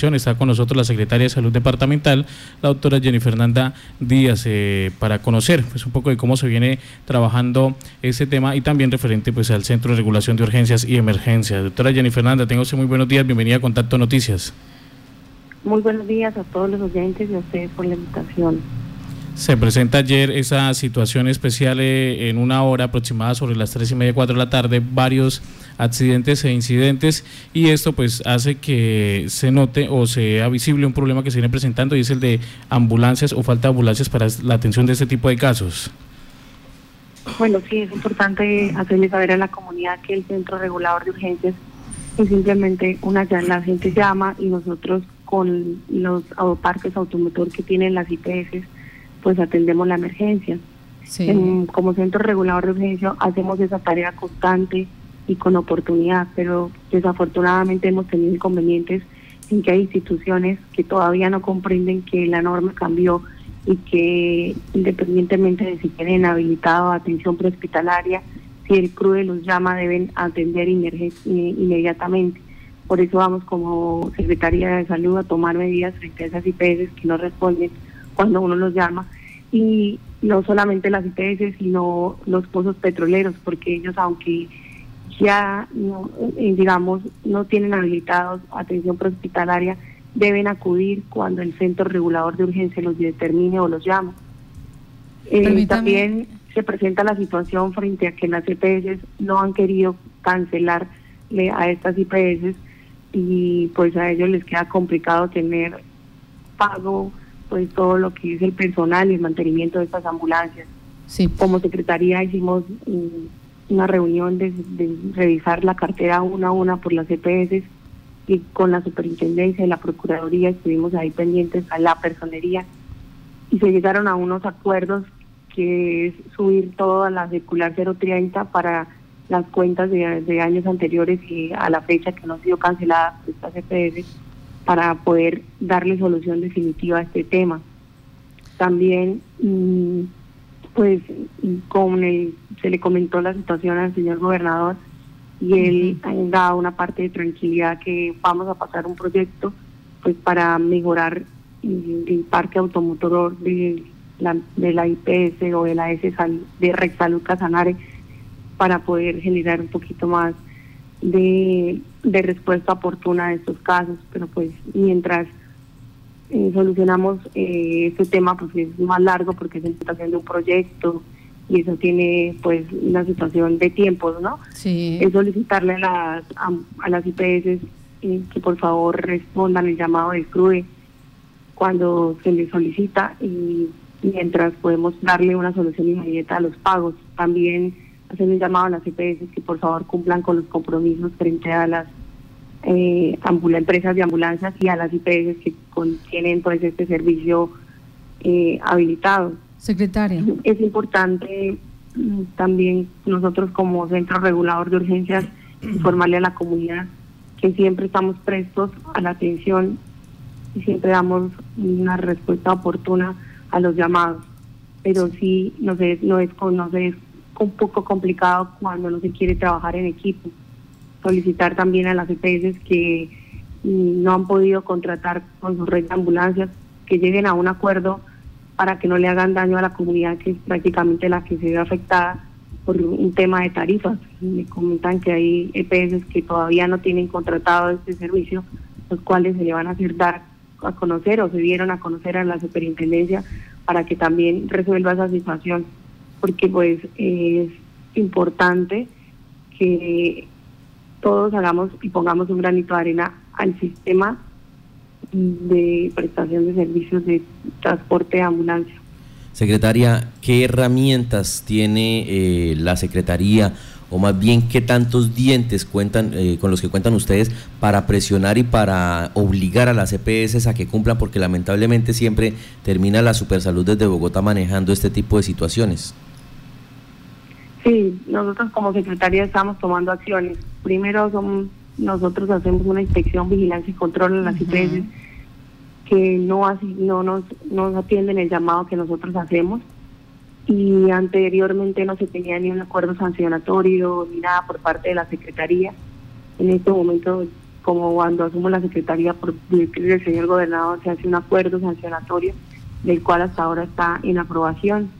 Está con nosotros la secretaria de Salud Departamental, la doctora Jenny Fernanda Díaz, eh, para conocer pues, un poco de cómo se viene trabajando ese tema y también referente pues, al Centro de Regulación de Urgencias y Emergencias. Doctora Jenny Fernanda, tengo usted muy buenos días, bienvenida a Contacto Noticias. Muy buenos días a todos los oyentes y a ustedes por la invitación. Se presenta ayer esa situación especial eh, en una hora aproximada sobre las tres y media, cuatro de la tarde, varios accidentes e incidentes y esto pues hace que se note o sea visible un problema que se viene presentando y es el de ambulancias o falta de ambulancias para la atención de este tipo de casos. Bueno, sí, es importante hacerle saber a la comunidad que el Centro Regulador de Urgencias es simplemente una la gente llama y nosotros con los parques automotor que tienen las IPS pues atendemos la emergencia. como centro regulador de urgencia hacemos esa tarea constante y con oportunidad, pero desafortunadamente hemos tenido inconvenientes en que hay instituciones que todavía no comprenden que la norma cambió y que independientemente de si tienen habilitado atención prehospitalaria, si el CRUE los llama deben atender inmediatamente. Por eso vamos como Secretaría de Salud a tomar medidas frente a esas IPS que no responden cuando uno los llama y no solamente las IPS, sino los pozos petroleros, porque ellos, aunque ya, no, eh, digamos, no tienen habilitados atención prehospitalaria, deben acudir cuando el centro regulador de urgencia los determine o los llama. Eh, también se presenta la situación frente a que las IPS no han querido cancelar a estas IPS y pues a ellos les queda complicado tener pago pues todo lo que es el personal y el mantenimiento de estas ambulancias. Sí. Como secretaría hicimos una reunión de, revisar la cartera una a una por las EPS y con la superintendencia y la procuraduría estuvimos ahí pendientes a la personería y se llegaron a unos acuerdos que es subir todo a la circular 030 para las cuentas de, de años anteriores y a la fecha que no ha sido cancelada por estas EPS para poder darle solución definitiva a este tema. También, mm, pues, con el, se le comentó la situación al señor gobernador y él ha dado una parte de tranquilidad que vamos a pasar un proyecto pues para mejorar el, parque automotor de la, de la IPS o de la S de Red Salud Casanare para poder generar un poquito más de, respuesta oportuna a estos casos, pero pues mientras eh, solucionamos eh, este tema, pues es más largo porque es la situación de un proyecto y eso tiene pues una situación de tiempos, ¿no? Sí. Es solicitarle a las, a, las IPS eh, que por favor respondan el llamado del CRUE cuando se les solicita y mientras podemos darle una solución inmediata a los pagos. También hacer un llamado a las EPS que por favor cumplan con los compromisos frente a las eh, empresas de ambulancias y a las IPS que contienen pues este servicio eh, habilitado. Secretaria. Es importante mm, también nosotros como centro regulador de urgencias informarle a la comunidad que siempre estamos prestos a la atención y siempre damos una respuesta oportuna a los llamados. Pero sí, no, sé, no, es, no se un poco complicado cuando no se quiere trabajar en equipo. Solicitar también a las EPS que mm, no han podido contratar con su red de ambulancias, que lleguen a un acuerdo para que no le hagan daño a la comunidad, que es prácticamente la que se ve afectada por un tema de tarifas. Me comentan que hay EPS que todavía no tienen contratado este servicio, los cuales se le van a hacer dar a conocer o se dieron a conocer a la superintendencia para que también resuelva esa situación porque pues es importante que todos hagamos y pongamos un granito de arena al sistema de prestación de servicios de transporte de ambulancia. Secretaria, ¿qué herramientas tiene eh, la Secretaría o más bien qué tantos dientes cuentan eh, con los que cuentan ustedes para presionar y para obligar a las EPS a que cumplan porque lamentablemente siempre termina la Supersalud desde Bogotá manejando este tipo de situaciones? Sí, nosotros como secretaría estamos tomando acciones. Primero son, nosotros hacemos una inspección, vigilancia y control en las IPS que no, así, no nos, nos atienden el llamado que nosotros hacemos y anteriormente no se tenía ni un acuerdo sancionatorio ni nada por parte de la Secretaría. En este momento como cuando asumo la Secretaría por del señor gobernador, se hace un acuerdo sancionatorio del cual hasta ahora está en aprobación.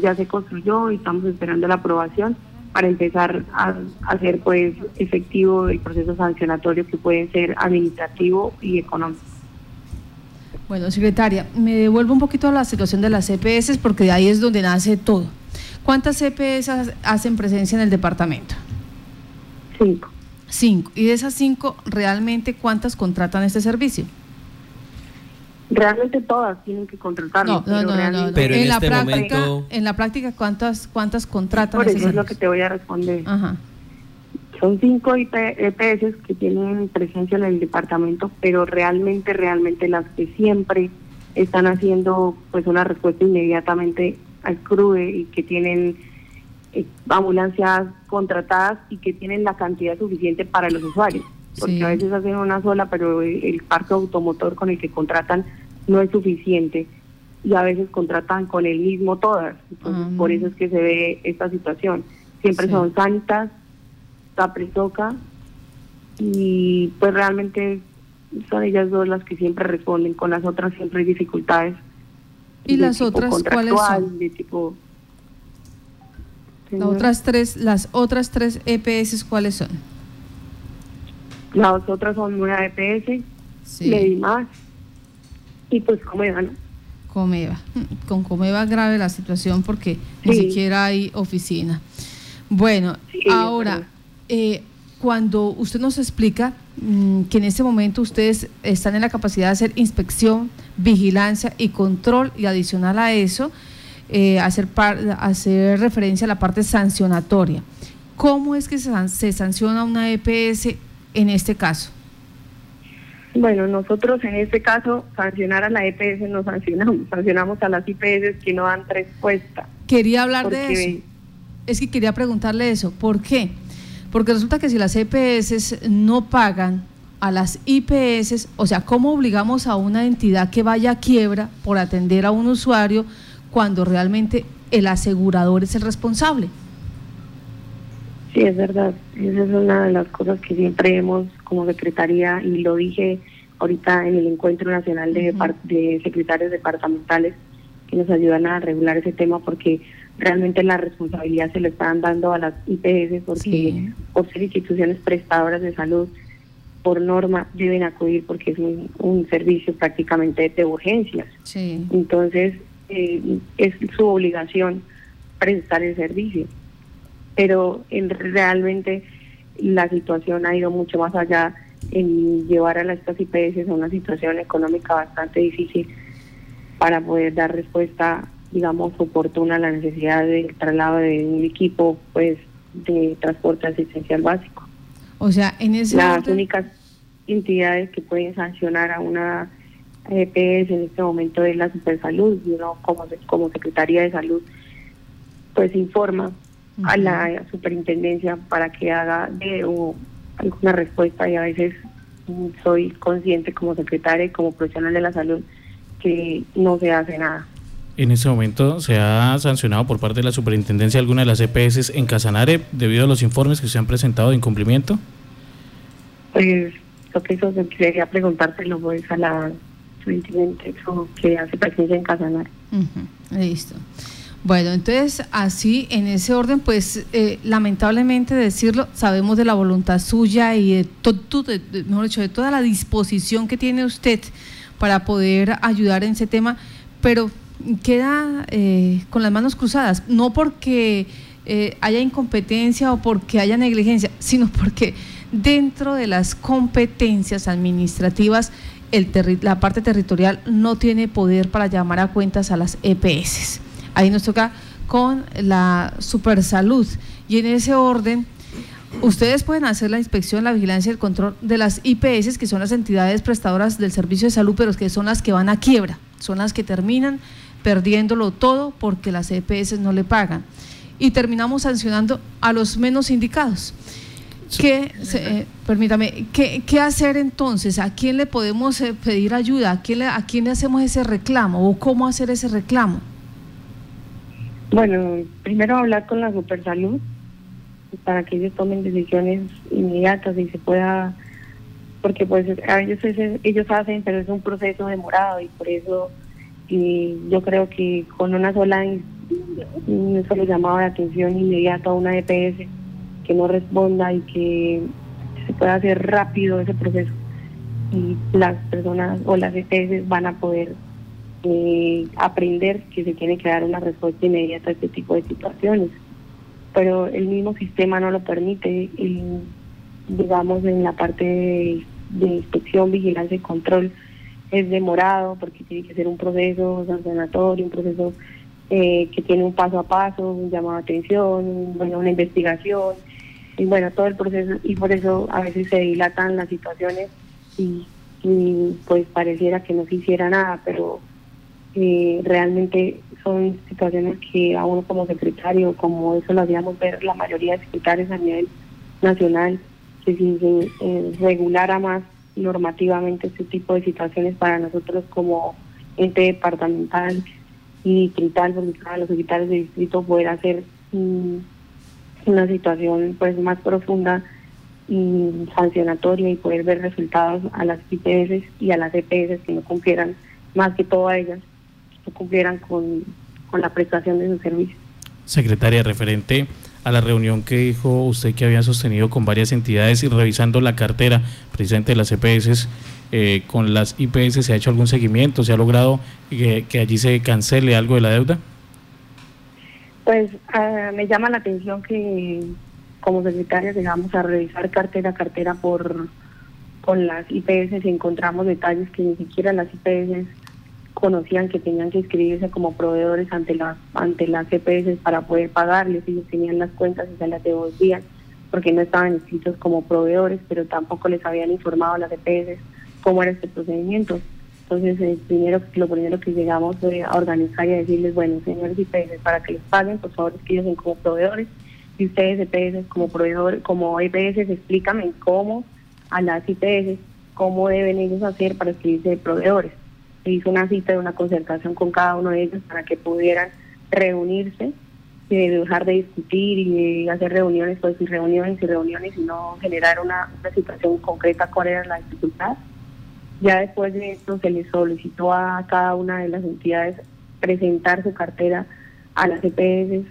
Ya se construyó y estamos esperando la aprobación para empezar a, hacer pues efectivo el proceso sancionatorio que puede ser administrativo y económico. Bueno, secretaria, me devuelvo un poquito a la situación de las CPS porque de ahí es donde nace todo. ¿Cuántas CPS hacen presencia en el departamento? Cinco. Cinco. ¿Y de esas cinco, realmente cuántas contratan este servicio? Realmente todas tienen que contratarlo. No, no, no, no, Pero en, la este práctica, en la práctica, ¿cuántas cuántas contratan? Por eso es lo que te voy a responder. Ajá. Son cinco EPS que tienen presencia en el departamento, pero realmente, realmente las que siempre están haciendo pues una respuesta inmediatamente al CRUE y que tienen eh, ambulancias contratadas y que tienen la cantidad suficiente para los usuarios. Porque a veces hacen una sola, pero el parque automotor con el que contratan no es suficiente y a veces contratan con el mismo todas. Entonces, por eso es que se ve esta situación. Siempre son Sanitas, Taprisoca y pues realmente son ellas dos las que siempre responden. Con las otras siempre hay dificultades. ¿Y las otras cuáles son? De tipo, las otras tres, las otras tres EPS cuáles son? Las otras son una EPS, sí. más y pues Comeva, ¿no? Comeva. Con Comeva grave la situación porque ni siquiera hay oficina. Bueno, ahora, eh, cuando usted nos explica mm, que en este momento ustedes están en la capacidad de hacer inspección, vigilancia y control y adicional a eso, eh, hacer, hacer referencia a la parte sancionatoria. ¿Cómo es que se sanciona una EPS en este caso? Bueno, nosotros en este caso, sancionar a la EPS no sancionamos, sancionamos a las IPS que no dan respuesta. Quería hablar de eso. Es que quería preguntarle eso. ¿Por qué? Porque resulta que si las EPS no pagan a las IPS, o sea, ¿cómo obligamos a una entidad que vaya a quiebra por atender a un usuario cuando realmente el asegurador es el responsable? Sí, es verdad. Esa es una de las cosas que siempre hemos como secretaría y lo dije ahorita en el Encuentro Nacional de, de Secretarios Departamentales que nos ayudan a regular ese tema porque realmente la responsabilidad se le están dando a las IPS porque por ser instituciones prestadoras de salud por norma deben acudir porque es un, servicio prácticamente de urgencias. Entonces eh, es su obligación prestar el servicio pero en, realmente la situación ha ido mucho más allá en llevar a las estas IPS a una situación económica bastante difícil para poder dar respuesta, digamos, oportuna a la necesidad del traslado de un equipo pues de transporte asistencial básico. O sea, en ese Las únicas entidades que pueden sancionar a una EPS en este momento es la Supersalud, y uno como, como Secretaría de Salud pues informa a la superintendencia para que haga de o alguna respuesta y a veces soy consciente como secretaria y como profesional de la salud que no se hace nada. En este momento se ha sancionado por parte de la superintendencia alguna de las EPS en Casanare debido a los informes que se han presentado de incumplimiento. Pues lo que eso quería preguntárselo pues a la superintendencia que hace presencia en Casanare. Listo. Bueno, entonces así, en ese orden, pues eh, lamentablemente decirlo, sabemos de la voluntad suya y de, todo, mejor dicho, de toda la disposición que tiene usted para poder ayudar en ese tema, pero queda eh, con las manos cruzadas, no porque eh, haya incompetencia o porque haya negligencia, sino porque dentro de las competencias administrativas, el la parte territorial no tiene poder para llamar a cuentas a las EPS. Ahí nos toca con la supersalud. Y en ese orden, ustedes pueden hacer la inspección, la vigilancia y el control de las IPS, que son las entidades prestadoras del servicio de salud, pero que son las que van a quiebra, son las que terminan perdiéndolo todo porque las EPS no le pagan. Y terminamos sancionando a los menos indicados. ¿Qué, eh, permítame, ¿qué, ¿qué, hacer entonces? ¿A quién le podemos eh, pedir ayuda? ¿A quién, le, ¿A quién le hacemos ese reclamo? ¿O cómo hacer ese reclamo? Bueno, primero hablar con la Supersalud para que ellos tomen decisiones inmediatas y se pueda porque pues a ellos, ellos hacen, pero es un proceso demorado y por eso yo creo que con una sola un solo llamado de atención inmediato a una EPS que no responda y que se pueda hacer rápido ese proceso y las personas o las EPS van a poder eh, aprender que se tiene que dar una respuesta inmediata a este tipo de situaciones. Pero el mismo sistema no lo permite, digamos, en la parte de, inspección, vigilancia y control es demorado porque tiene que ser un proceso sancionatorio, un proceso eh, que tiene un paso a paso, un llamado de atención, bueno, una investigación, y bueno, todo el proceso, y por eso a veces se dilatan las situaciones y pues pareciera que no se hiciera nada, pero eh, realmente son situaciones que a uno como secretario, como eso lo habíamos ver la mayoría de secretarios a nivel nacional, que si se eh, regulara más normativamente este tipo de situaciones para nosotros como ente departamental y distrital, porque para los secretarios de distrito poder hacer una situación pues más profunda y sancionatoria y poder ver resultados a las IPS y a las EPS que no cumplieran más que todo a ellas no cumplieran con, la prestación de su servicio. Secretaria, referente a la reunión que dijo usted que había sostenido con varias entidades y revisando la cartera precisamente de las EPS, eh, con las IPS, ¿se ha hecho algún seguimiento? ¿Se ha logrado que, allí se cancele algo de la deuda? Pues ah, me llama la atención que como secretaria llegamos a revisar cartera a cartera por con las IPS y encontramos detalles que ni siquiera las IPS conocían que tenían que inscribirse como proveedores ante las ante las CPS para poder pagarles, ellos tenían las cuentas y se las devolvían porque no estaban inscritos como proveedores, pero tampoco les habían informado a las CPS cómo era este procedimiento. Entonces, el primero, lo primero que llegamos fue a organizar y a decirles, bueno, señores IPS, para que les paguen, por favor, escriben como proveedores, y ustedes EPS como proveedores, como EPS, explícame cómo a las IPS, cómo deben ellos hacer para escribirse de proveedores hizo una cita de una concertación con cada uno de ellos para que pudieran reunirse y dejar de discutir y de hacer reuniones, pues y reuniones y reuniones y no generar una, situación concreta cuál era la dificultad. Ya después de esto se les solicitó a cada una de las entidades presentar su cartera a las EPS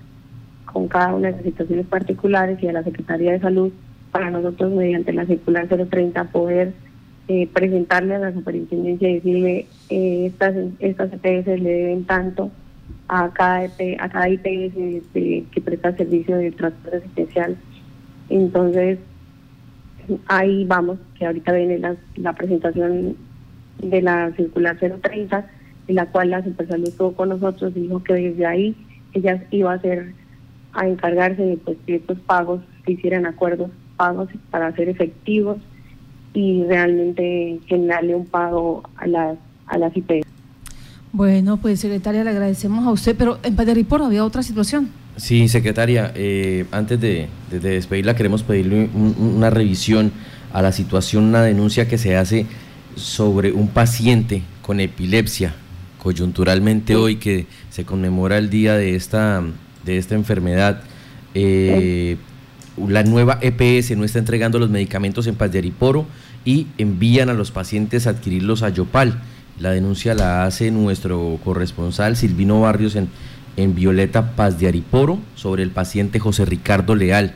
con cada una de las situaciones particulares y a la Secretaría de Salud para nosotros mediante la circular 030 poder eh, presentarle a la superintendencia y decirle eh, estas estas EPS le deben tanto a cada EP, que presta servicio de transporte asistencial. Entonces, ahí vamos, que ahorita viene la, la presentación de la circular 030, en la cual la Supersalud estuvo con nosotros y dijo que desde ahí ella iba a hacer, a encargarse de pues, que estos pagos se hicieran acuerdos, pagos para ser efectivos y realmente generarle un pago a las, a las IPS. Bueno, pues secretaria, le agradecemos a usted, pero en Paderipor había otra situación. Sí, secretaria, eh, antes de, despedirla queremos pedirle una revisión a la situación, una denuncia que se hace sobre un paciente con epilepsia coyunturalmente hoy que se conmemora el día de esta, de esta enfermedad. Eh, la nueva EPS no está entregando los medicamentos en Paz de Ariporo y envían a los pacientes a adquirirlos a Yopal. La denuncia la hace nuestro corresponsal Silvino Barrios en, en Violeta Paz de Ariporo sobre el paciente José Ricardo Leal,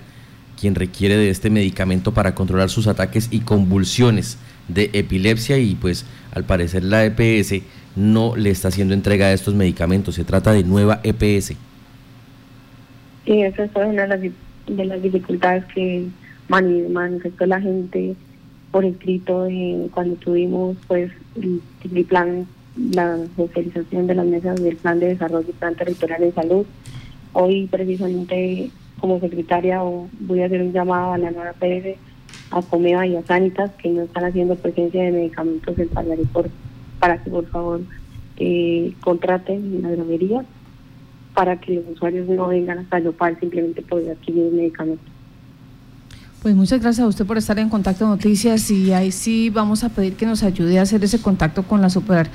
quien requiere de este medicamento para controlar sus ataques y convulsiones de epilepsia y pues al parecer la EPS no le está haciendo entrega de estos medicamentos. Se trata de nueva EPS. Sí, esa es una de las de las dificultades que manifestó la gente por escrito cuando tuvimos pues el, plan, la socialización de las mesas del plan de desarrollo y plan territorial de salud. Hoy precisamente como secretaria voy a hacer un llamado a la nueva PS, a Comeva y a Sanitas que no están haciendo presencia de medicamentos en por para que por favor eh, contraten la droguería para que los usuarios no vengan hasta Yopal simplemente por adquirir medicamento. Pues muchas gracias a usted por estar en Contacto Noticias y ahí sí vamos a pedir que nos ayude a hacer ese contacto con la super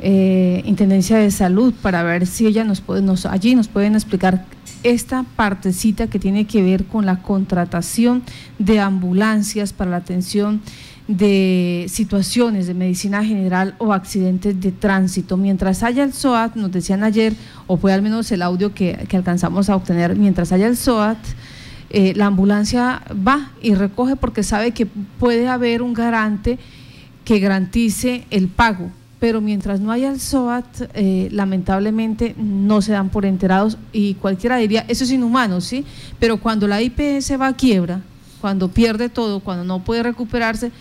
eh, de Salud para ver si ella nos puede, nos, allí nos pueden explicar esta partecita que tiene que ver con la contratación de ambulancias para la atención de situaciones de medicina general o accidentes de tránsito. Mientras haya el SOAT, nos decían ayer, o fue al menos el audio que, alcanzamos a obtener, mientras haya el SOAT, eh, la ambulancia va y recoge porque sabe que puede haber un garante que garantice el pago. Pero mientras no haya el SOAT, eh, lamentablemente no se dan por enterados y cualquiera diría, eso es inhumano, ¿sí? Pero cuando la IPS va a quiebra, cuando pierde todo, cuando no puede recuperarse,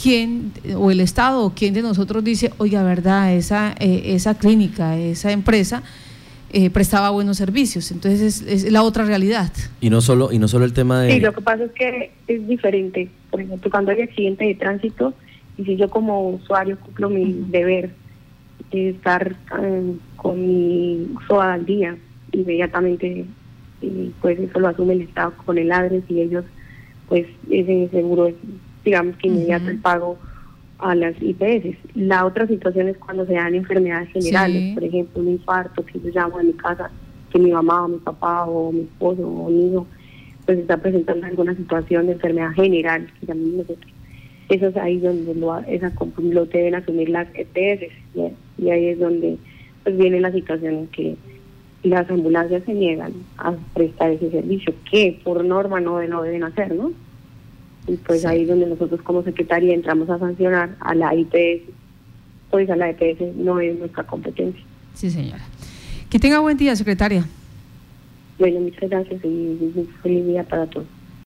quién o el Estado o quién de nosotros dice, oiga, verdad, esa, eh, esa clínica, esa empresa eh, prestaba buenos servicios. Entonces es, la otra realidad. Y no solo y no solo el tema de... Sí, lo que pasa es que es diferente. Por ejemplo, cuando hay accidente de tránsito, y si yo como usuario cumplo mi deber de estar eh, con mi SOA al día, inmediatamente pues eso lo asume el Estado con el ADRES y ellos pues ese seguro es digamos que inmediato el pago a las IPS. La otra situación es cuando se dan enfermedades generales, por ejemplo, un infarto que yo llamo en mi casa, que mi mamá o mi papá o mi esposo o mi hijo pues está presentando alguna situación de enfermedad general, que llamamos nosotros. Eso es ahí donde lo, esa, lo deben asumir las EPS y, ahí es donde pues viene la situación en que las ambulancias se niegan a prestar ese servicio, que por norma no, no deben hacer, ¿no? Y pues ahí es donde nosotros como secretaria entramos a sancionar a la IPS, pues a la IPS no es nuestra competencia. Sí, señora. Que tenga buen día, secretaria. Bueno, muchas gracias y feliz día para todos.